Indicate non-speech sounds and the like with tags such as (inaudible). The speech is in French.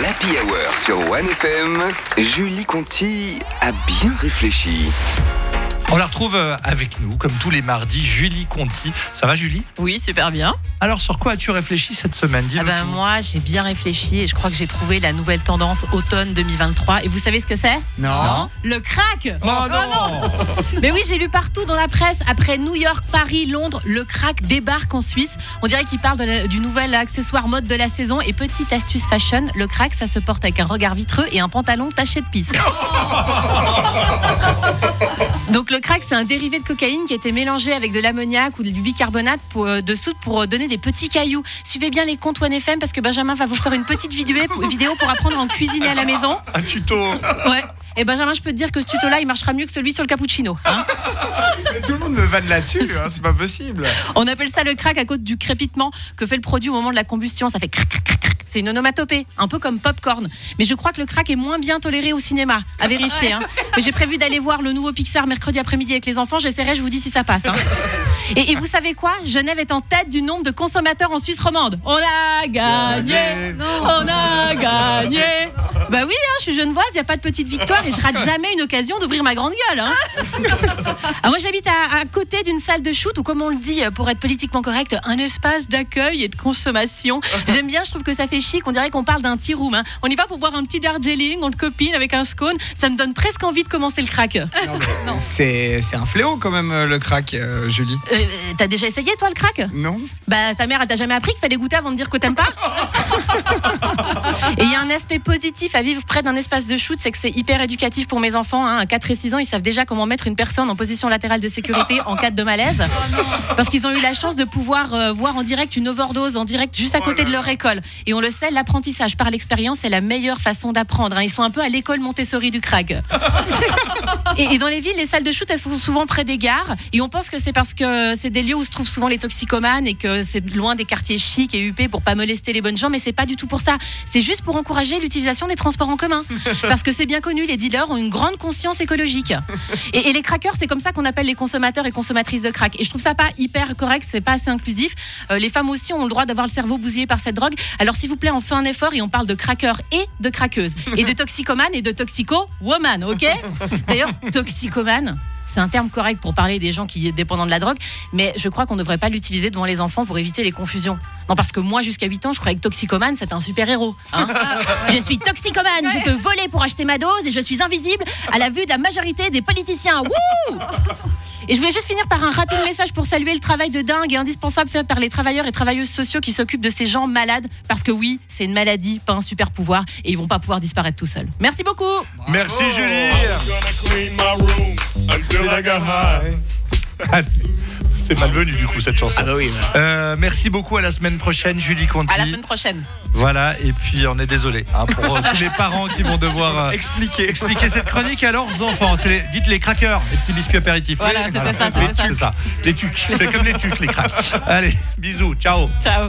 l'Happy Hour sur 1FM, Julie Conti a bien réfléchi. On la retrouve euh, avec nous, comme tous les mardis, Julie Conti. Ça va, Julie? Oui, super bien. Alors, sur quoi as-tu réfléchi cette semaine? Ah ben, moi, j'ai bien réfléchi et je crois que j'ai trouvé la nouvelle tendance automne 2023. Et vous savez ce que c'est? Non. Le crack Oh non, (laughs) Mais oui, j'ai lu partout dans la presse, après New York, Paris, Londres, le crack débarque en Suisse. On dirait qu'il parle de la- du nouvel accessoire mode de la saison. Et petite astuce fashion, le crack, ça se porte avec un regard vitreux et un pantalon taché de pisse. (laughs) Donc le crack, c'est un dérivé de cocaïne qui a été mélangé avec de l'ammoniac ou du bicarbonate pour, euh, de soude pour euh, donner des petits cailloux. Suivez bien les comptes OneFM parce que Benjamin va vous faire une petite vidéo, (laughs) vidéo pour apprendre à en cuisiner à la maison. Un tuto. Ouais. Et Benjamin, je peux te dire que ce tuto-là, il marchera mieux que celui sur le cappuccino. hein. Tout le monde me vanne là-dessus, hein, c'est pas possible. On appelle ça le crack à cause du crépitement que fait le produit au moment de la combustion. Ça fait crac, crac, crac. C'est une onomatopée, un peu comme popcorn. Mais je crois que le crack est moins bien toléré au cinéma. À vérifier. hein. Mais j'ai prévu d'aller voir le nouveau Pixar mercredi après-midi avec les enfants. J'essaierai, je vous dis si ça passe. hein. Et, et vous savez quoi? Genève est en tête du nombre de consommateurs en Suisse romande. On a gagné On a gagné Bah oui, hein, je suis genevoise, il n'y a pas de petite victoire et je rate jamais une occasion d'ouvrir ma grande gueule. hein. Ah, moi, j'habite à, à côté d'une salle de shoot ou, comme on le dit pour être politiquement correct, un espace d'accueil et de consommation. J'aime bien, je trouve que ça fait chic. On dirait qu'on parle d'un tea room. hein. On y va pour boire un petit Darjeeling, on le copine avec un scone. Ça me donne presque envie de commencer le crack. C'est c'est un fléau quand même, euh, le crack, euh, Julie. Euh, T'as déjà essayé, toi, le crack? Non. Bah, ta mère, elle t'a jamais appris qu'il fallait goûter avant de dire que t'aimes pas? (laughs) aspect positif à vivre près d'un espace de shoot, c'est que c'est hyper éducatif pour mes enfants. Hein. À 4 et 6 ans, ils savent déjà comment mettre une personne en position latérale de sécurité en cas de malaise. Parce qu'ils ont eu la chance de pouvoir euh, voir en direct une overdose, en direct juste à côté de leur école. Et on le sait, l'apprentissage par l'expérience, c'est la meilleure façon d'apprendre. hein. Ils sont un peu à l'école Montessori du. (laughs) Et, et dans les villes, les salles de shoot, elles sont souvent près des gares. Et on pense que c'est parce que c'est des lieux où se trouvent souvent les toxicomanes et que c'est loin des quartiers chics et huppés pour pas molester les bonnes gens. Mais c'est pas du tout pour ça. C'est juste pour encourager l'utilisation des transports en commun. (laughs) Parce que c'est bien connu, les dealers ont une grande conscience écologique. Et, et les crackers, c'est comme ça qu'on appelle les consommateurs et consommatrices de crack. Et je trouve ça pas hyper correct, c'est pas assez inclusif. Euh, les femmes aussi ont le droit d'avoir le cerveau bousillé par cette drogue. Alors s'il vous plaît, on fait un effort et on parle de crackers et de craqueuses. Et de (laughs) toxicomanes et de toxico-woman, ok? D'ailleurs, toxicomane. C'est un terme correct pour parler des gens qui sont dépendants de la drogue, mais je crois qu'on ne devrait pas l'utiliser devant les enfants pour éviter les confusions. Non, parce que moi, jusqu'à 8 ans, je croyais que toxicomane, c'était un super-héros. hein. je suis toxicomane, je peux voler pour acheter ma dose et je suis invisible à la vue de la majorité des politiciens. Wouh (laughs) et je voulais juste finir par un rapide message pour saluer le travail de dingue et indispensable fait par les travailleurs et travailleuses sociaux qui s'occupent de ces gens malades. Parce que oui, c'est une maladie, pas un super pouvoir, et ils vont pas pouvoir disparaître tout seuls. Merci beaucoup Merci, Julie. Until I got high. C'est malvenu, du coup, cette chanson. Ah bah oui. Euh, merci beaucoup. À la semaine prochaine, Julie Conti. À la semaine prochaine. Voilà, et puis on est désolé hein, pour euh, tous les parents qui vont devoir euh, Expliquez. expliquer cette chronique à leurs enfants. Les- dites les crackers, les petits biscuits apéritifs. Voilà, c'était ça, Les ça. Les tucs. C'est comme les tucs, les cracks. Allez, bisous, ciao. Ciao